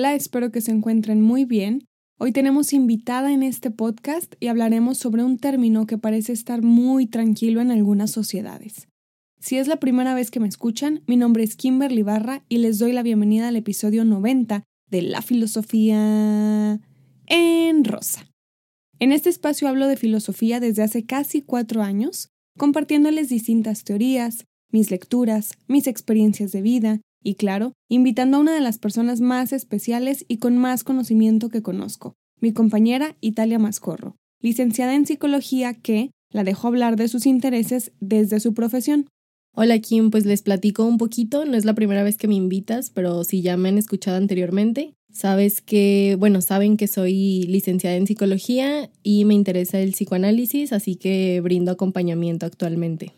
Hola, espero que se encuentren muy bien. Hoy tenemos invitada en este podcast y hablaremos sobre un término que parece estar muy tranquilo en algunas sociedades. Si es la primera vez que me escuchan, mi nombre es Kimberly Barra y les doy la bienvenida al episodio 90 de La Filosofía en Rosa. En este espacio hablo de filosofía desde hace casi cuatro años, compartiéndoles distintas teorías, mis lecturas, mis experiencias de vida y, claro, invitando a una de las personas más especiales y con más conocimiento que conozco, mi compañera Italia Mascorro, licenciada en psicología que la dejó hablar de sus intereses desde su profesión. Hola Kim, pues les platico un poquito, no es la primera vez que me invitas, pero si ya me han escuchado anteriormente, sabes que, bueno, saben que soy licenciada en psicología y me interesa el psicoanálisis, así que brindo acompañamiento actualmente.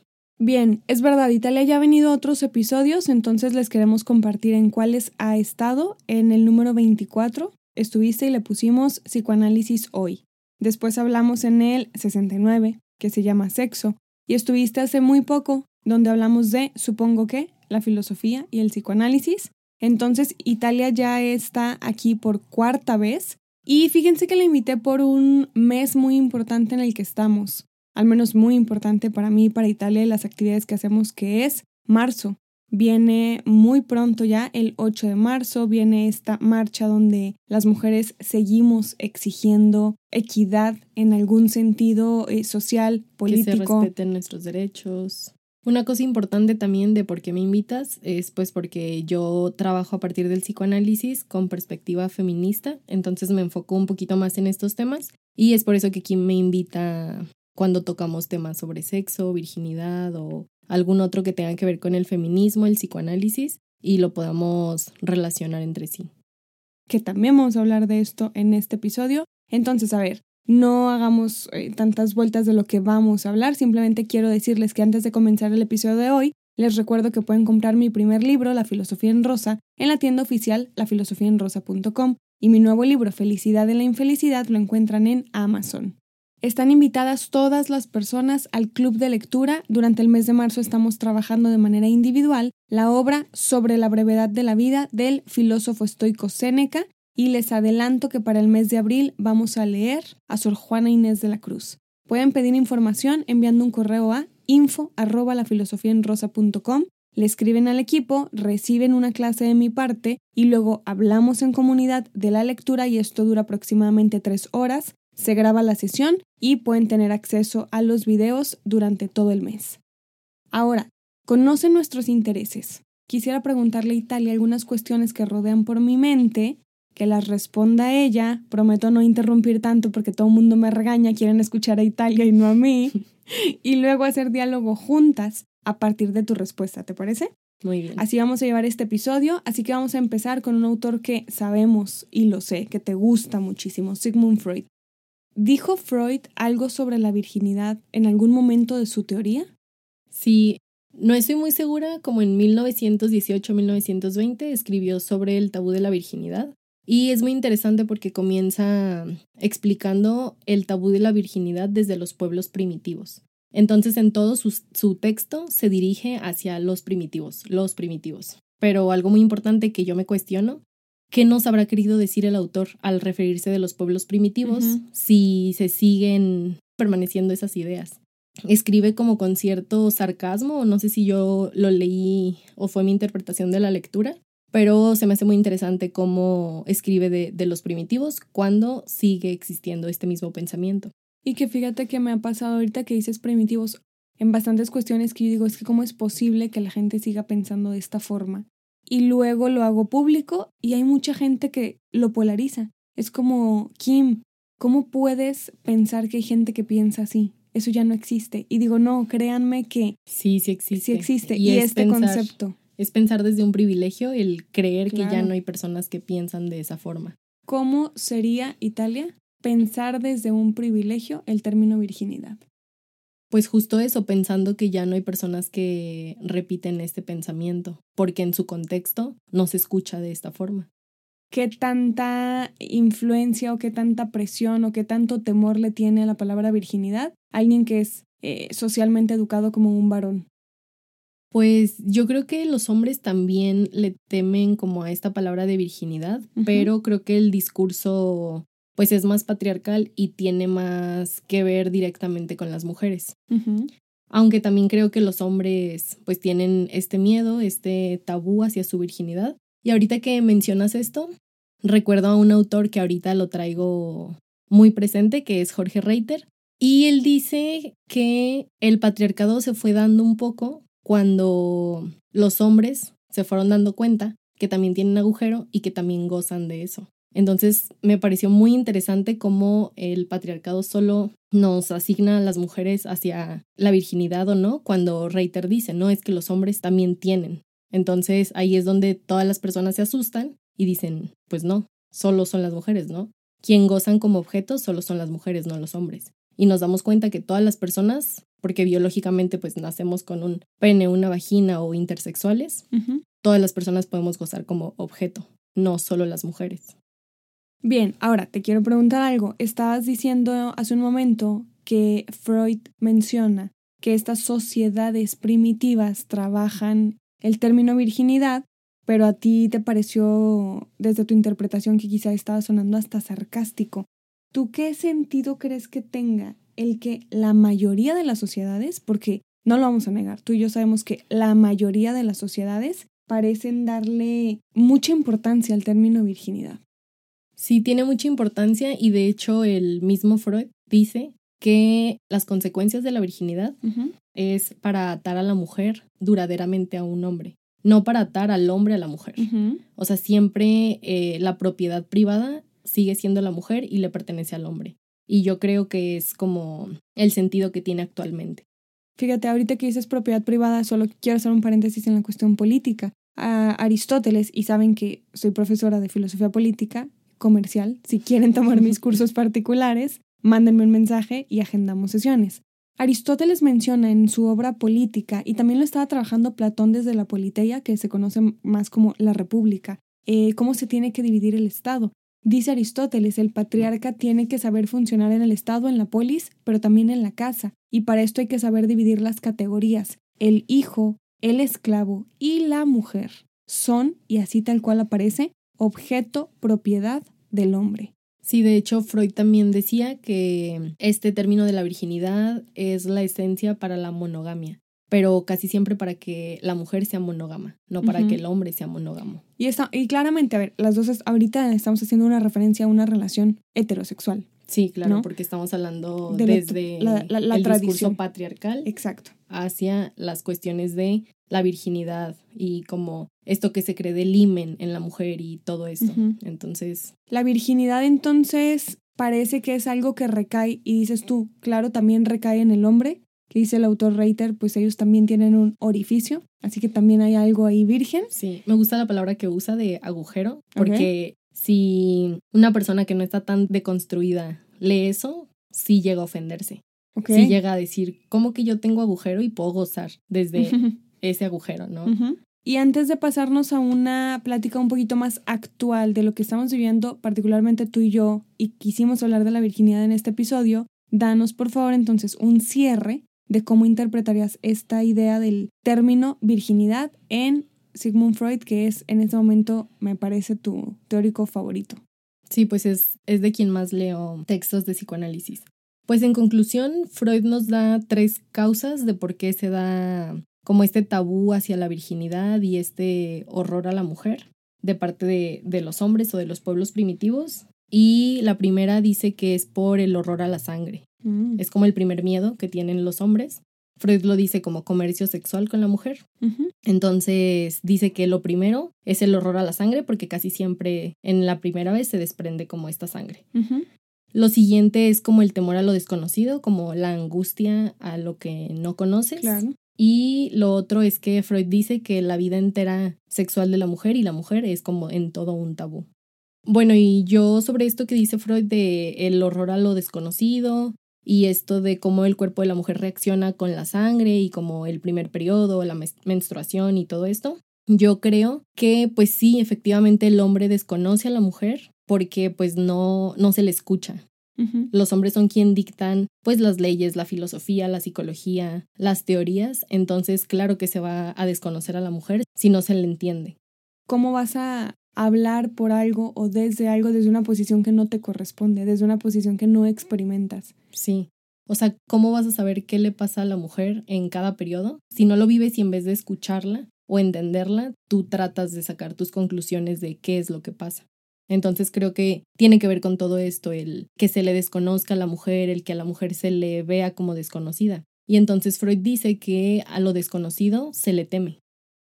Bien, es verdad, Italia ya ha venido a otros episodios, entonces les queremos compartir en cuáles ha estado. En el número 24 estuviste y le pusimos psicoanálisis hoy. Después hablamos en el 69, que se llama sexo, y estuviste hace muy poco, donde hablamos de, supongo que, la filosofía y el psicoanálisis. Entonces, Italia ya está aquí por cuarta vez. Y fíjense que la invité por un mes muy importante en el que estamos, al menos muy importante para mí y para Italia y las actividades que hacemos, que es marzo. Viene muy pronto ya, el 8 de marzo, viene esta marcha donde las mujeres seguimos exigiendo equidad en algún sentido eh, social, político. Que se respeten nuestros derechos. Una cosa importante también de por qué me invitas es pues porque yo trabajo a partir del psicoanálisis con perspectiva feminista, entonces me enfoco un poquito más en estos temas y es por eso que Kim me invita cuando tocamos temas sobre sexo, virginidad o algún otro que tenga que ver con el feminismo, el psicoanálisis, y lo podamos relacionar entre sí. Que también vamos a hablar de esto en este episodio. Entonces, a ver, no hagamos eh, tantas vueltas de lo que vamos a hablar, simplemente quiero decirles que antes de comenzar el episodio de hoy, les recuerdo que pueden comprar mi primer libro, La Filosofía en Rosa, en la tienda oficial lafilosofiaenrosa.com y mi nuevo libro, Felicidad en la Infelicidad, lo encuentran en Amazon. Están invitadas todas las personas al club de lectura. Durante el mes de marzo estamos trabajando de manera individual la obra sobre la brevedad de la vida del filósofo estoico Séneca y les adelanto que para el mes de abril vamos a leer a Sor Juana Inés de la Cruz. Pueden pedir información enviando un correo a info arroba le escriben al equipo, reciben una clase de mi parte y luego hablamos en comunidad de la lectura y esto dura aproximadamente tres horas se graba la sesión y pueden tener acceso a los videos durante todo el mes. Ahora, conocen nuestros intereses. Quisiera preguntarle a Italia algunas cuestiones que rodean por mi mente, que las responda ella. Prometo no interrumpir tanto porque todo el mundo me regaña, quieren escuchar a Italia y no a mí. y luego hacer diálogo juntas a partir de tu respuesta, ¿te parece? Muy bien. Así vamos a llevar este episodio, así que vamos a empezar con un autor que sabemos y lo sé, que te gusta muchísimo, Sigmund Freud. ¿Dijo Freud algo sobre la virginidad en algún momento de su teoría? Sí, no estoy muy segura, como en 1918-1920 escribió sobre el tabú de la virginidad. Y es muy interesante porque comienza explicando el tabú de la virginidad desde los pueblos primitivos. Entonces en todo su, su texto se dirige hacia los primitivos, los primitivos. Pero algo muy importante que yo me cuestiono ¿Qué nos habrá querido decir el autor al referirse de los pueblos primitivos si se siguen permaneciendo esas ideas? Escribe como con cierto sarcasmo, no sé si yo lo leí o fue mi interpretación de la lectura, pero se me hace muy interesante cómo escribe de, de los primitivos cuando sigue existiendo este mismo pensamiento. Y que fíjate que me ha pasado ahorita que dices primitivos en bastantes cuestiones que yo digo, es que cómo es posible que la gente siga pensando de esta forma y luego lo hago público y hay mucha gente que lo polariza. Es como, Kim, ¿cómo puedes pensar que hay gente que piensa así? Eso ya no existe. Y digo, no, créanme que sí, sí existe. Sí existe. Y, este concepto. Es pensar desde un privilegio el creer que ya no hay personas que piensan de esa forma. ¿Cómo sería, Italia, pensar desde un privilegio el término virginidad? Pues justo eso, pensando que ya no hay personas que repiten este pensamiento, porque en su contexto no se escucha de esta forma. ¿Qué tanta influencia o qué tanta presión o qué tanto temor le tiene a la palabra virginidad alguien que es eh, socialmente educado como un varón? Pues yo creo que los hombres también le temen como a esta palabra de virginidad, pero creo que el discurso pues es más patriarcal y tiene más que ver directamente con las mujeres. Aunque también creo que los hombres pues tienen este miedo, este tabú hacia su virginidad. Y ahorita que mencionas esto, recuerdo a un autor que ahorita lo traigo muy presente, que es Jorge Reiter, y él dice que el patriarcado se fue dando un poco cuando los hombres se fueron dando cuenta que también tienen agujero y que también gozan de eso. Entonces me pareció muy interesante cómo el patriarcado solo nos asigna a las mujeres hacia la virginidad o no, cuando Reiter dice, no, es que los hombres también tienen. Entonces ahí es donde todas las personas se asustan y dicen, pues no, solo son las mujeres, ¿no? Quien gozan como objetos solo son las mujeres, no los hombres. Y nos damos cuenta que todas las personas, porque biológicamente pues nacemos con un pene, una vagina o intersexuales, todas las personas podemos gozar como objeto, no solo las mujeres. Bien, ahora te quiero preguntar algo. Estabas diciendo hace un momento que Freud menciona que estas sociedades primitivas trabajan el término virginidad, pero a ti te pareció desde tu interpretación que quizá estaba sonando hasta sarcástico. ¿Tú qué sentido crees que tenga el que la mayoría de las sociedades, porque no lo vamos a negar, tú y yo sabemos que la mayoría de las sociedades parecen darle mucha importancia al término virginidad? Sí, tiene mucha importancia y de hecho el mismo Freud dice que las consecuencias de la virginidad es para atar a la mujer duraderamente a un hombre, no para atar al hombre a la mujer. O sea, siempre eh, la propiedad privada sigue siendo la mujer y le pertenece al hombre. Y yo creo que es como el sentido que tiene actualmente. Fíjate, ahorita que dices propiedad privada, solo quiero hacer un paréntesis en la cuestión política. A Aristóteles, y saben que soy profesora de filosofía política, comercial. Si quieren tomar mis cursos particulares, mándenme un mensaje y agendamos sesiones. Aristóteles menciona en su obra Política, y también lo estaba trabajando Platón desde la Politeia, que se conoce más como la República, eh, cómo se tiene que dividir el Estado. Dice Aristóteles, el patriarca tiene que saber funcionar en el Estado, en la polis, pero también en la casa, y para esto hay que saber dividir las categorías. El hijo, el esclavo y la mujer son, y así tal cual aparece, objeto, propiedad del hombre. Sí, de hecho, Freud también decía que este término de la virginidad es la esencia para la monogamia, pero casi siempre para que la mujer sea monógama, no para que el hombre sea monógamo. Y, está, y claramente, a ver, las dos, ahorita estamos haciendo una referencia a una relación heterosexual. Sí, claro, porque estamos hablando desde la, el discurso patriarcal. Exacto. Hacia las cuestiones de la virginidad y como esto que se cree del himen en la mujer y todo esto. Entonces. La virginidad entonces parece que es algo que recae, y dices tú, claro, también recae en el hombre, que dice el autor Reiter, pues ellos también tienen un orificio, así que también hay algo ahí virgen. Sí, me gusta la palabra que usa de agujero, porque si una persona que no está tan deconstruida lee eso, sí llega a ofenderse. Sí llega a decir, ¿cómo que yo tengo agujero y puedo gozar desde ese agujero, ¿no? Y antes de pasarnos a una plática un poquito más actual de lo que estamos viviendo, particularmente tú y yo, y quisimos hablar de la virginidad en este episodio, danos por favor entonces un cierre de cómo interpretarías esta idea del término virginidad en Sigmund Freud, que es en este momento, me parece, tu teórico favorito. Sí, pues es, es de quien más leo textos de psicoanálisis. Pues en conclusión, Freud nos da tres causas de por qué se da como este tabú hacia la virginidad y este horror a la mujer de parte de, de los hombres o de los pueblos primitivos. Y la primera dice que es por el horror a la sangre. Mm. Es como el primer miedo que tienen los hombres. Freud lo dice como comercio sexual con la mujer. Entonces dice que lo primero es el horror a la sangre porque casi siempre en la primera vez se desprende como esta sangre. Lo siguiente es como el temor a lo desconocido, como la angustia a lo que no conoces. Y lo otro es que Freud dice que la vida entera sexual de la mujer y la mujer es como en todo un tabú. Bueno, y yo sobre esto que dice Freud de el horror a lo desconocido, y esto de cómo el cuerpo de la mujer reacciona con la sangre y como el primer periodo, la menstruación y todo esto. Yo creo que pues sí, efectivamente el hombre desconoce a la mujer porque pues no, no se le escucha. Los hombres son quien dictan pues las leyes, la filosofía, la psicología, las teorías, entonces claro que se va a desconocer a la mujer si no se le entiende. ¿Cómo vas a hablar por algo o desde algo desde una posición que no te corresponde, desde una posición que no experimentas? Sí. O sea, ¿cómo vas a saber qué le pasa a la mujer en cada periodo si no lo vives y en vez de escucharla o entenderla, tú tratas de sacar tus conclusiones de qué es lo que pasa? Entonces creo que tiene que ver con todo esto, el que se le desconozca a la mujer, el que a la mujer se le vea como desconocida. Y entonces Freud dice que a lo desconocido se le teme.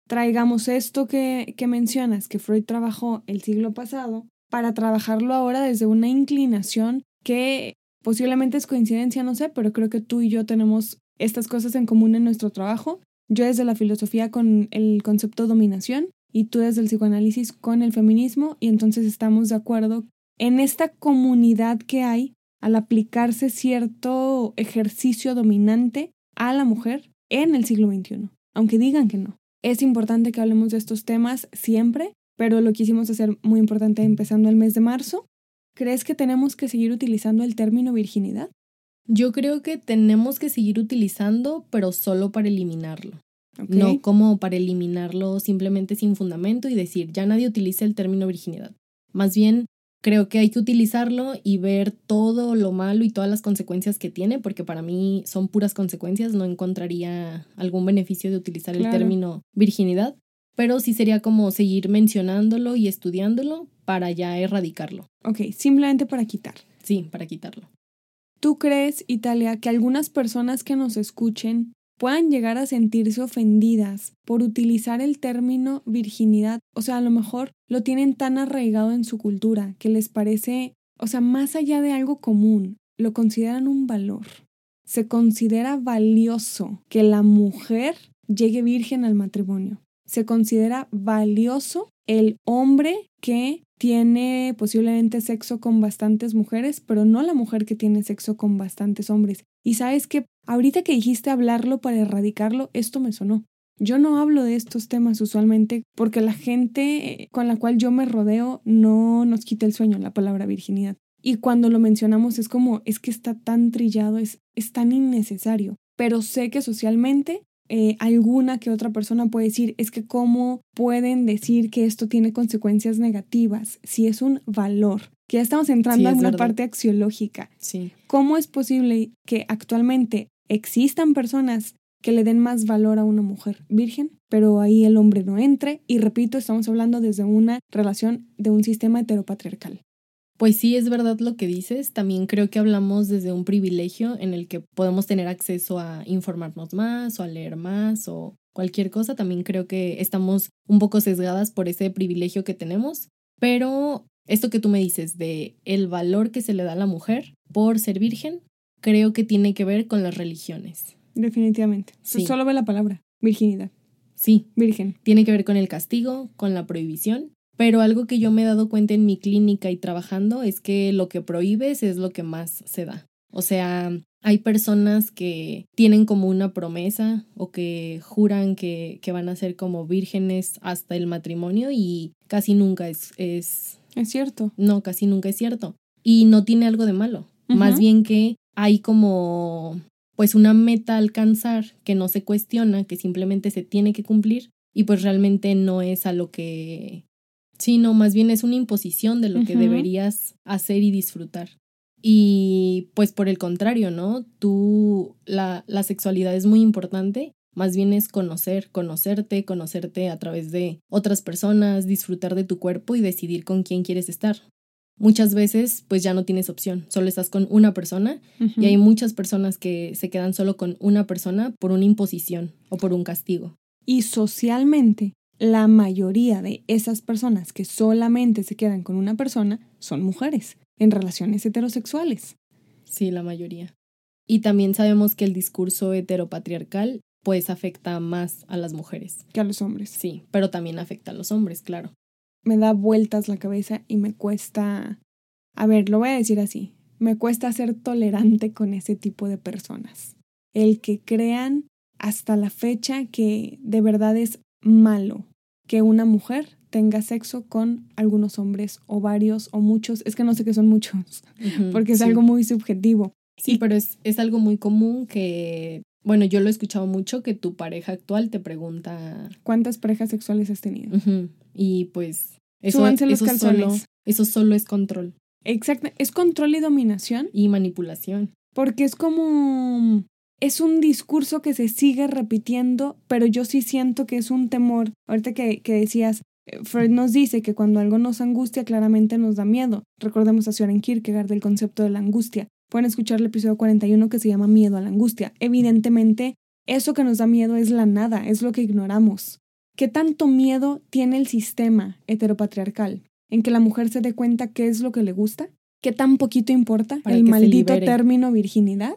Traigamos esto que, que mencionas, que Freud trabajó el siglo pasado, para trabajarlo ahora desde una inclinación que posiblemente es coincidencia, no sé, pero creo que tú y yo tenemos estas cosas en común en nuestro trabajo. Yo desde la filosofía con el concepto dominación y tú desde el psicoanálisis con el feminismo y entonces estamos de acuerdo en esta comunidad que hay al aplicarse cierto ejercicio dominante a la mujer en el siglo XXI, aunque digan que no. Es importante que hablemos de estos temas siempre, pero lo quisimos hacer muy importante empezando el mes de marzo. ¿Crees que tenemos que seguir utilizando el término virginidad? Yo creo que tenemos que seguir utilizando, pero solo para eliminarlo. No como para eliminarlo simplemente sin fundamento y decir, ya nadie utiliza el término virginidad. Más bien, creo que hay que utilizarlo y ver todo lo malo y todas las consecuencias que tiene, porque para mí son puras consecuencias, no encontraría algún beneficio de utilizar el término virginidad, pero sí sería como seguir mencionándolo y estudiándolo para ya erradicarlo. Ok, simplemente para quitar. Sí, para quitarlo. ¿Tú crees, Italia, que algunas personas que nos escuchen puedan llegar a sentirse ofendidas por utilizar el término virginidad. O sea, a lo mejor lo tienen tan arraigado en su cultura que les parece, o sea, más allá de algo común, lo consideran un valor. Se considera valioso que la mujer llegue virgen al matrimonio. Se considera valioso el hombre que tiene posiblemente sexo con bastantes mujeres, pero no la mujer que tiene sexo con bastantes hombres. Y sabes que ahorita que dijiste hablarlo para erradicarlo, esto me sonó. Yo no hablo de estos temas usualmente porque la gente con la cual yo me rodeo no nos quita el sueño la palabra virginidad. Y cuando lo mencionamos es como, es que está tan trillado, es, es tan innecesario. Pero sé que socialmente eh, alguna que otra persona puede decir, es que cómo pueden decir que esto tiene consecuencias negativas si es un valor, que ya estamos entrando en una parte axiológica. Sí. ¿Cómo es posible que actualmente existan personas que le den más valor a una mujer virgen, pero ahí el hombre no entre? Y repito, estamos hablando desde una relación de un sistema heteropatriarcal. Pues sí, es verdad lo que dices. También creo que hablamos desde un privilegio en el que podemos tener acceso a informarnos más o a leer más o cualquier cosa. También creo que estamos un poco sesgadas por ese privilegio que tenemos. Pero esto que tú me dices de el valor que se le da a la mujer por ser virgen, creo que tiene que ver con las religiones. Definitivamente. Solo ve la palabra, virginidad. Sí. Virgen. Tiene que ver con el castigo, con la prohibición pero algo que yo me he dado cuenta en mi clínica y trabajando es que lo que prohíbes es lo que más se da. O sea, hay personas que tienen como una promesa o que juran que, que van a ser como vírgenes hasta el matrimonio y casi nunca es, es... Es cierto. No, casi nunca es cierto. Y no tiene algo de malo. Más bien que hay como pues una meta a alcanzar que no se cuestiona, que simplemente se tiene que cumplir y pues realmente no es a lo que Sí, no, más bien es una imposición de lo que deberías hacer y disfrutar. Y pues por el contrario, ¿no? Tú, la, la sexualidad es muy importante, más bien es conocer, conocerte, conocerte a través de otras personas, disfrutar de tu cuerpo y decidir con quién quieres estar. Muchas veces pues ya no tienes opción, solo estás con una persona y hay muchas personas que se quedan solo con una persona por una imposición o por un castigo. Y socialmente la mayoría de esas personas que solamente se quedan con una persona son mujeres en relaciones heterosexuales. Sí, la mayoría. Y también sabemos que el discurso heteropatriarcal pues afecta más a las mujeres. Que a los hombres. Sí, pero también afecta a los hombres, claro. Me da vueltas la cabeza y me cuesta... A ver, lo voy a decir así. Me cuesta ser tolerante con ese tipo de personas. El que crean hasta la fecha que de verdad es malo que una mujer tenga sexo con algunos hombres o varios o muchos. Es que no sé qué son muchos, porque es algo muy subjetivo. Sí, pero es, es algo muy común que, bueno, yo lo he escuchado mucho, que tu pareja actual te pregunta... ¿Cuántas parejas sexuales has tenido? Y pues eso, eso, solo, eso solo es control. Exacto, es control y dominación. Y manipulación. Porque es como... Es un discurso que se sigue repitiendo, pero yo sí siento que es un temor. Ahorita que, que decías, eh, Freud nos dice que cuando algo nos angustia, claramente nos da miedo. Recordemos a Søren Kierkegaard del concepto de la angustia. Pueden escuchar el episodio 41 que se llama Miedo a la angustia. Evidentemente, eso que nos da miedo es la nada, es lo que ignoramos. ¿Qué tanto miedo tiene el sistema heteropatriarcal? ¿En que la mujer se dé cuenta qué es lo que le gusta? ¿Qué tan poquito importa el maldito término virginidad?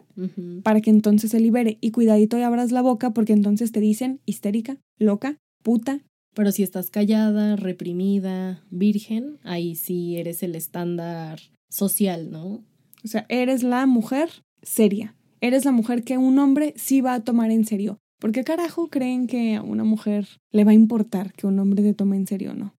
Para que entonces se libere. Y cuidadito y abras la boca porque entonces te dicen histérica, loca, puta. Pero si estás callada, reprimida, virgen, ahí sí eres el estándar social, ¿no? O sea, eres la mujer seria. Eres la mujer que un hombre sí va a tomar en serio. ¿Por qué carajo creen que a una mujer le va a importar que un hombre te tome en serio o no?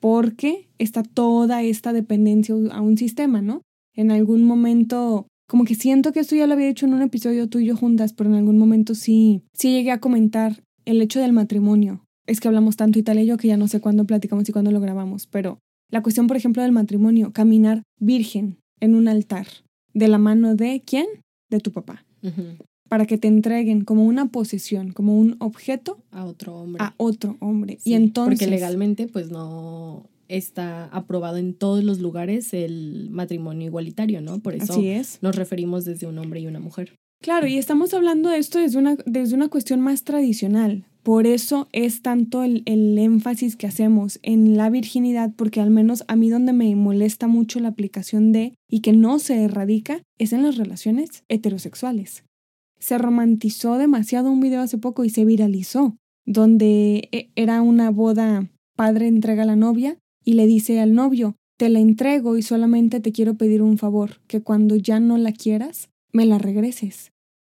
Porque está toda esta dependencia a un sistema, ¿no? En algún momento, como que siento que esto ya lo había hecho en un episodio tuyo juntas, pero en algún momento sí, sí llegué a comentar el hecho del matrimonio. Es que hablamos tanto y tal y yo que ya no sé cuándo platicamos y cuándo lo grabamos, pero la cuestión, por ejemplo, del matrimonio, caminar virgen en un altar, de la mano de quién? De tu papá para que te entreguen como una posesión, como un objeto a otro hombre. A otro hombre. y entonces porque legalmente pues no está aprobado en todos los lugares el matrimonio igualitario, ¿no? Por eso nos referimos desde un hombre y una mujer. Claro, y estamos hablando de esto desde una, desde una cuestión más tradicional. Por eso es tanto el, el, énfasis que hacemos en la virginidad, porque al menos a mí donde me molesta mucho la aplicación de y que no se erradica es en las relaciones heterosexuales se romantizó demasiado un video hace poco y se viralizó, donde e, era una boda, padre entrega a la novia y le dice al novio, te la entrego y solamente te quiero pedir un favor, que cuando ya no la quieras, me la regreses.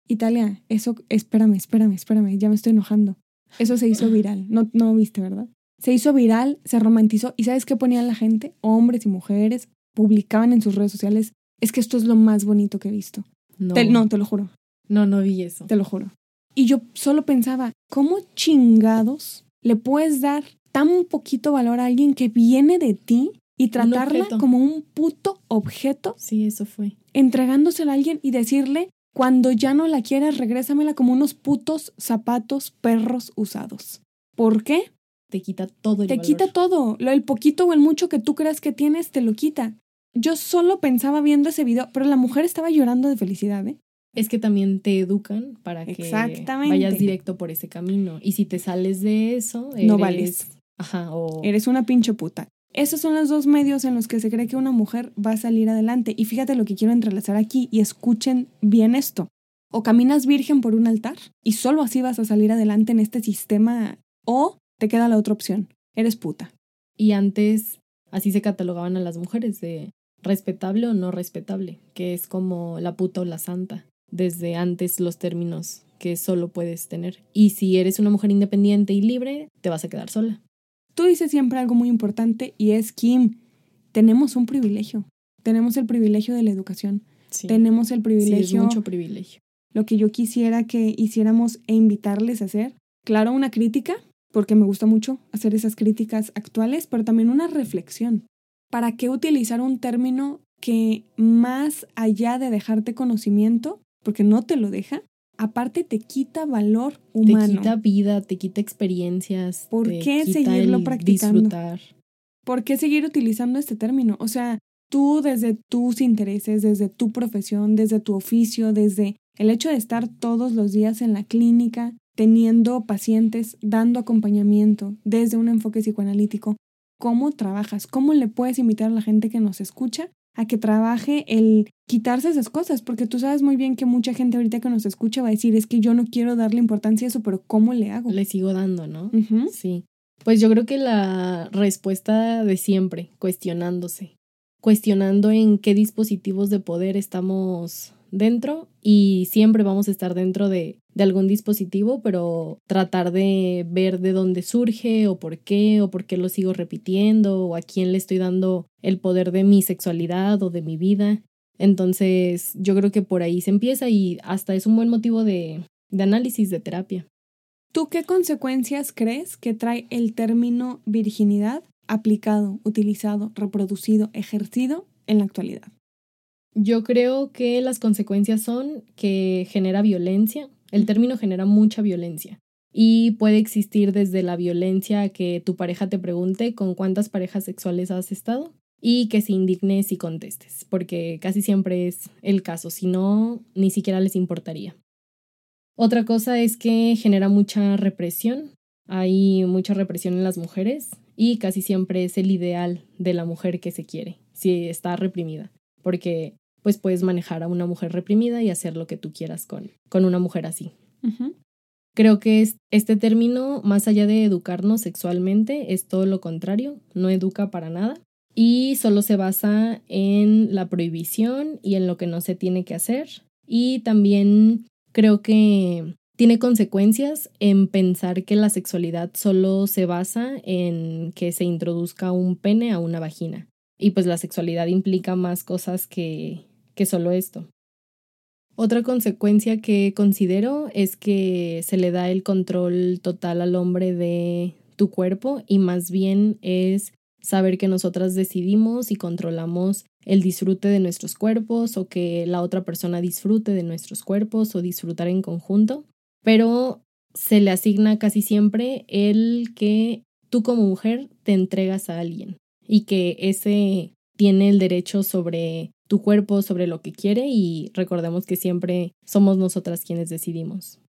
Italia, eso, espérame, espérame, espérame, ya me estoy enojando. Eso se hizo viral, no, no viste, ¿verdad? Se hizo viral, se romantizó y ¿sabes qué ponían la gente? Hombres y mujeres publicaban en sus redes sociales, es que esto es lo más bonito que he visto. No, no te lo juro. No, no vi eso. Te lo juro. Y yo solo pensaba, ¿cómo chingados le puedes dar tan poquito valor a alguien que viene de ti y tratarla como un puto objeto? Sí, eso fue. Entregándosela a alguien y decirle, cuando ya no la quieras, regrésamela como unos putos zapatos perros usados. ¿Por qué? Te quita todo el Te quita todo. Lo, el poquito o el mucho que tú creas que tienes, te lo quita. Yo solo pensaba viendo ese video, pero la mujer estaba llorando de felicidad, ¿eh? es que también te educan para que vayas directo por ese camino. Y si te sales de eso, no vales. Ajá, o... Eres una pinche puta. Esos son los dos medios en los que se cree que una mujer va a salir adelante. Y fíjate lo que quiero entrelazar aquí y escuchen bien esto. O caminas virgen por un altar y solo así vas a salir adelante en este sistema. O te queda la otra opción. Eres puta. Y antes así se catalogaban a las mujeres de respetable o no respetable, que es como la puta o la santa desde antes los términos que solo puedes tener. Y si eres una mujer independiente y libre, te vas a quedar sola. Tú dices siempre algo muy importante y es, Kim, tenemos un privilegio. Tenemos el privilegio de la educación. Tenemos el privilegio. Sí, es mucho privilegio. Lo que yo quisiera que hiciéramos e invitarles a hacer, claro, una crítica, porque me gusta mucho hacer esas críticas actuales, pero también una reflexión. ¿Para qué utilizar un término que más allá de dejarte conocimiento, porque no te lo deja, aparte te quita valor humano. Te quita vida, te quita experiencias. ¿Por qué seguirlo practicando? Disfrutar. ¿Por qué seguir utilizando este término? O sea, tú desde tus intereses, desde tu profesión, desde tu oficio, desde el hecho de estar todos los días en la clínica, teniendo pacientes, dando acompañamiento desde un enfoque psicoanalítico, ¿cómo trabajas? ¿Cómo le puedes invitar a la gente que nos escucha a que trabaje el quitarse esas cosas, porque tú sabes muy bien que mucha gente ahorita que nos escucha va a decir, es que yo no quiero darle importancia a eso, pero ¿cómo le hago? Le sigo dando, ¿no? Sí. Pues yo creo que la respuesta de siempre, cuestionándose, cuestionando en qué dispositivos de poder estamos dentro y siempre vamos a estar dentro de, algún dispositivo, pero tratar de ver de dónde surge o por qué o por qué lo sigo repitiendo o a quién le estoy dando el poder de mi sexualidad o de mi vida. Entonces yo creo que por ahí se empieza y hasta es un buen motivo de análisis, de terapia. ¿Tú qué consecuencias crees que trae el término virginidad aplicado, utilizado, reproducido, ejercido en la actualidad? Yo creo que las consecuencias son que genera violencia. El término genera mucha violencia. Y puede existir desde la violencia que tu pareja te pregunte con cuántas parejas sexuales has estado y que se indigne si contestes, porque casi siempre es el caso, si no, ni siquiera les importaría. Otra cosa es que genera mucha represión, hay mucha represión en las mujeres y casi siempre es el ideal de la mujer que se quiere, si está reprimida, porque pues puedes manejar a una mujer reprimida y hacer lo que tú quieras con, con una mujer así. Creo que este término, más allá de educarnos sexualmente, es todo lo contrario, no educa para nada y solo se basa en la prohibición y en lo que no se tiene que hacer. Y también creo que tiene consecuencias en pensar que la sexualidad solo se basa en que se introduzca un pene a una vagina. Y pues la sexualidad implica más cosas que, que solo esto. Otra consecuencia que considero es que se le da el control total al hombre de tu cuerpo y más bien es saber que nosotras decidimos y controlamos el disfrute de nuestros cuerpos o que la otra persona disfrute de nuestros cuerpos o disfrutar en conjunto, pero se le asigna casi siempre el que tú como mujer te entregas a alguien y que ese tiene el derecho sobre tu cuerpo, sobre lo que quiere y recordemos que siempre somos nosotras quienes decidimos.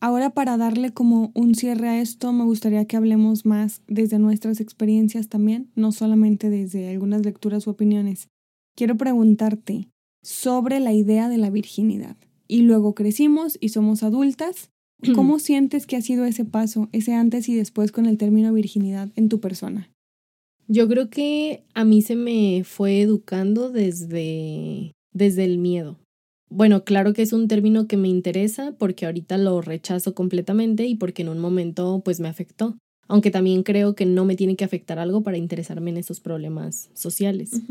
Ahora para darle como un cierre a esto, me gustaría que hablemos más desde nuestras experiencias también, no solamente desde algunas lecturas u opiniones. Quiero preguntarte sobre la idea de la virginidad. Y luego crecimos y somos adultas. ¿Cómo sientes que ha sido ese paso, ese antes y después con el término virginidad en tu persona? Yo creo que a mí se me fue educando desde, desde el miedo. Bueno, claro que es un término que me interesa porque ahorita lo rechazo completamente y porque en un momento pues me afectó. Aunque también creo que no me tiene que afectar algo para interesarme en esos problemas sociales.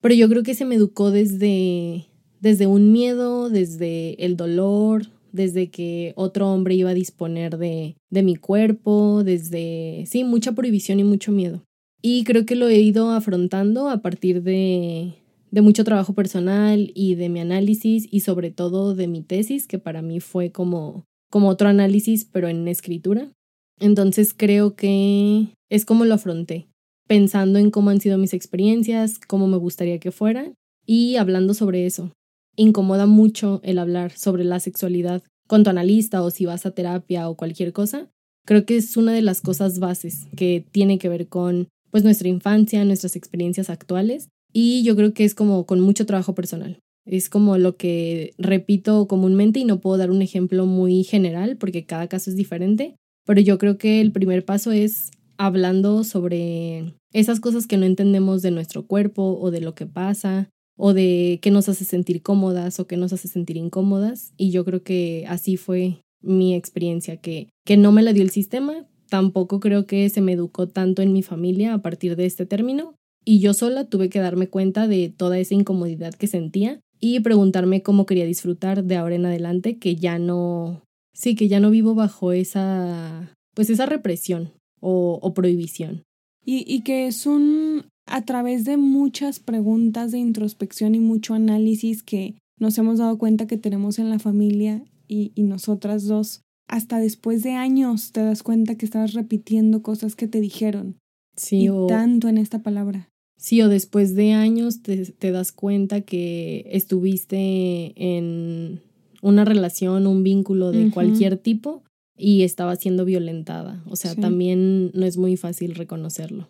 Pero yo creo que se me educó desde, desde un miedo, desde el dolor, desde que otro hombre iba a disponer de, de mi cuerpo, desde, sí, mucha prohibición y mucho miedo. Y creo que lo he ido afrontando a partir de, de mucho trabajo personal y de mi análisis y sobre todo de mi tesis, que para mí fue como, como otro análisis, pero en escritura. Entonces creo que es como lo afronté, pensando en cómo han sido mis experiencias, cómo me gustaría que fuera y hablando sobre eso. Incomoda mucho el hablar sobre la sexualidad con tu analista o si vas a terapia o cualquier cosa. Creo que es una de las cosas bases que tiene que ver con pues nuestra infancia, nuestras experiencias actuales y yo creo que es como con mucho trabajo personal. Es como lo que repito comúnmente y no puedo dar un ejemplo muy general porque cada caso es diferente, pero yo creo que el primer paso es hablando sobre esas cosas que no entendemos de nuestro cuerpo o de lo que pasa o de qué nos hace sentir cómodas o qué nos hace sentir incómodas y yo creo que así fue mi experiencia que que no me la dio el sistema, tampoco creo que se me educó tanto en mi familia a partir de este término y yo sola tuve que darme cuenta de toda esa incomodidad que sentía y preguntarme cómo quería disfrutar de ahora en adelante que ya no sí que ya no vivo bajo esa pues esa represión o, prohibición. Y, y que es un a través de muchas preguntas de introspección y mucho análisis que nos hemos dado cuenta que tenemos en la familia y, y nosotras dos hasta después de años te das cuenta que estabas repitiendo cosas que te dijeron sí y tanto en esta palabra Sí, o después de años te, te, das cuenta que estuviste en una relación, un vínculo de cualquier tipo y estaba siendo violentada. O sea, también no es muy fácil reconocerlo.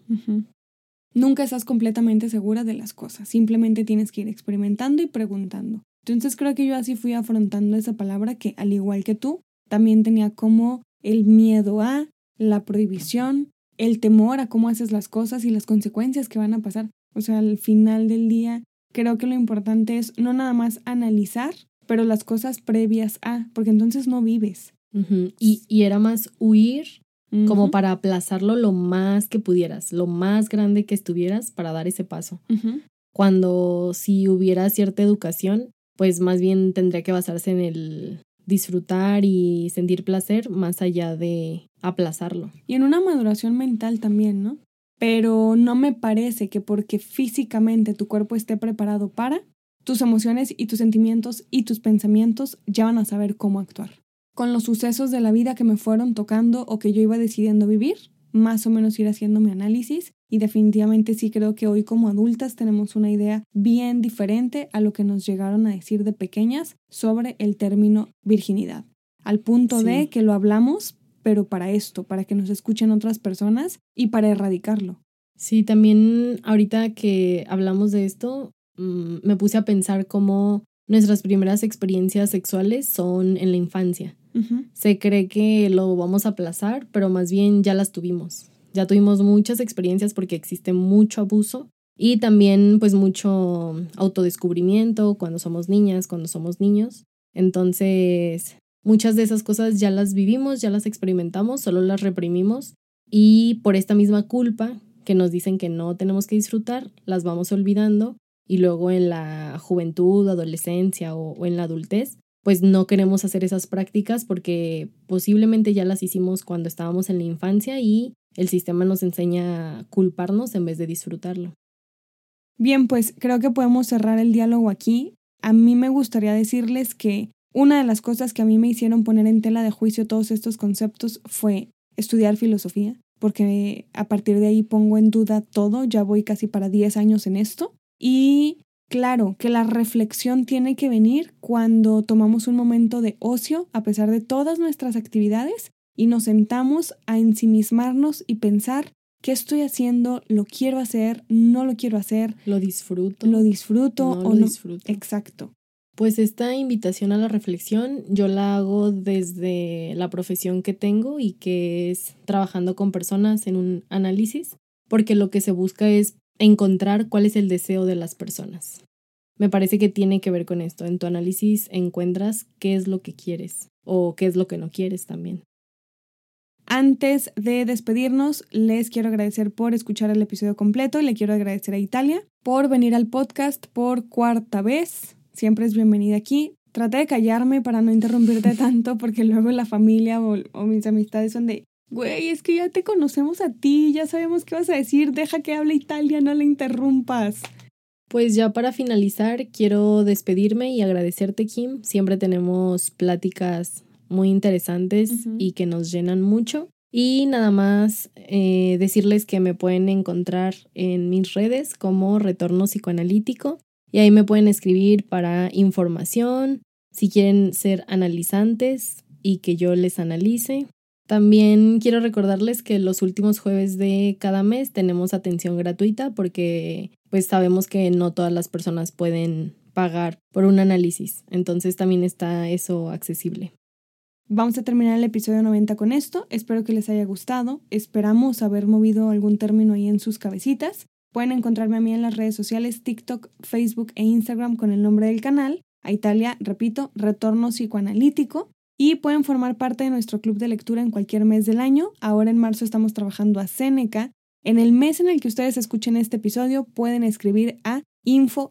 Nunca estás completamente segura de las cosas, simplemente tienes que ir experimentando y preguntando. Entonces creo que yo así fui afrontando esa palabra que, al igual que tú, también tenía como el miedo a la prohibición, el temor a cómo haces las cosas y las consecuencias que van a pasar. O sea, al final del día creo que lo importante es no nada más analizar, pero las cosas previas a, porque entonces no vives. y, y, era más huir como para aplazarlo lo más que pudieras, lo más grande que estuvieras para dar ese paso. Cuando si hubiera cierta educación, pues más bien tendría que basarse en el disfrutar y sentir placer más allá de aplazarlo. Y en una maduración mental también, ¿no? Pero no me parece que porque físicamente tu cuerpo esté preparado para, tus emociones y tus sentimientos y tus pensamientos ya van a saber cómo actuar. Con los sucesos de la vida que me fueron tocando o que yo iba decidiendo vivir, más o menos ir haciendo mi análisis y definitivamente sí creo que hoy como adultas tenemos una idea bien diferente a lo que nos llegaron a decir de pequeñas sobre el término virginidad. Al punto de que lo hablamos, pero para esto, para que nos escuchen otras personas y para erradicarlo. Sí, también ahorita que hablamos de esto, mm, me puse a pensar cómo nuestras primeras experiencias sexuales son en la infancia. Se cree que lo vamos a aplazar, pero más bien ya las tuvimos. Ya tuvimos muchas experiencias porque existe mucho abuso y también pues mucho autodescubrimiento cuando somos niñas, cuando somos niños. Entonces, muchas de esas cosas ya las vivimos, ya las experimentamos, solo las reprimimos y por esta misma culpa que nos dicen que no tenemos que disfrutar, las vamos olvidando y luego en la juventud, adolescencia o, o en la adultez, pues no queremos hacer esas prácticas porque posiblemente ya las hicimos cuando estábamos en la infancia y el sistema nos enseña a culparnos en vez de disfrutarlo. Bien, pues creo que podemos cerrar el diálogo aquí. A mí me gustaría decirles que una de las cosas que a mí me hicieron poner en tela de juicio todos estos conceptos fue estudiar filosofía, porque a partir de ahí pongo en duda todo, ya voy casi para 10 años en esto. Y claro, que la reflexión tiene que venir cuando tomamos un momento de ocio, a pesar de todas nuestras actividades, y nos sentamos a ensimismarnos y pensar qué estoy haciendo, lo quiero hacer, no lo quiero hacer, lo disfruto, lo disfruto o no. Disfruto. Exacto. Pues esta invitación a la reflexión yo la hago desde la profesión que tengo y que es trabajando con personas en un análisis, porque lo que se busca es encontrar cuál es el deseo de las personas. Me parece que tiene que ver con esto. En tu análisis encuentras qué es lo que quieres o qué es lo que no quieres también. Antes de despedirnos, les quiero agradecer por escuchar el episodio completo y le quiero agradecer a Italia por venir al podcast por cuarta vez. Siempre es bienvenida aquí. Traté de callarme para no interrumpirte tanto porque luego la familia o, mis amistades son de, güey, es que ya te conocemos a ti, ya sabemos qué vas a decir, deja que hable Italia, no le interrumpas. Pues ya para finalizar, quiero despedirme y agradecerte, Kim. Siempre tenemos pláticas muy interesantes y que nos llenan mucho. Y nada más eh, decirles que me pueden encontrar en mis redes como Retorno Psicoanalítico y ahí me pueden escribir para información, si quieren ser analizantes y que yo les analice. También quiero recordarles que los últimos jueves de cada mes tenemos atención gratuita porque pues sabemos que no todas las personas pueden pagar por un análisis, entonces también está eso accesible. Vamos a terminar el episodio 90 con esto. Espero que les haya gustado. Esperamos haber movido algún término ahí en sus cabecitas. Pueden encontrarme a mí en las redes sociales TikTok, Facebook e Instagram con el nombre del canal. A Italia, repito, Retorno Psicoanalítico. Y pueden formar parte de nuestro club de lectura en cualquier mes del año. Ahora en marzo estamos trabajando a Seneca. En el mes en el que ustedes escuchen este episodio pueden escribir a info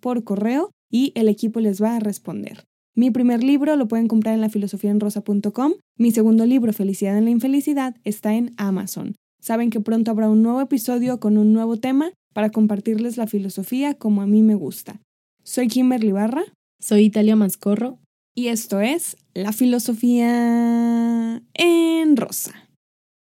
por correo y el equipo les va a responder. Mi primer libro lo pueden comprar en lafilosofiaenrosa.com. Mi segundo libro, Felicidad en la Infelicidad, está en Amazon. Saben que pronto habrá un nuevo episodio con un nuevo tema para compartirles la filosofía como a mí me gusta. Soy Kimberly Barra. Soy Italia Mascorro. Y esto es La Filosofía en Rosa.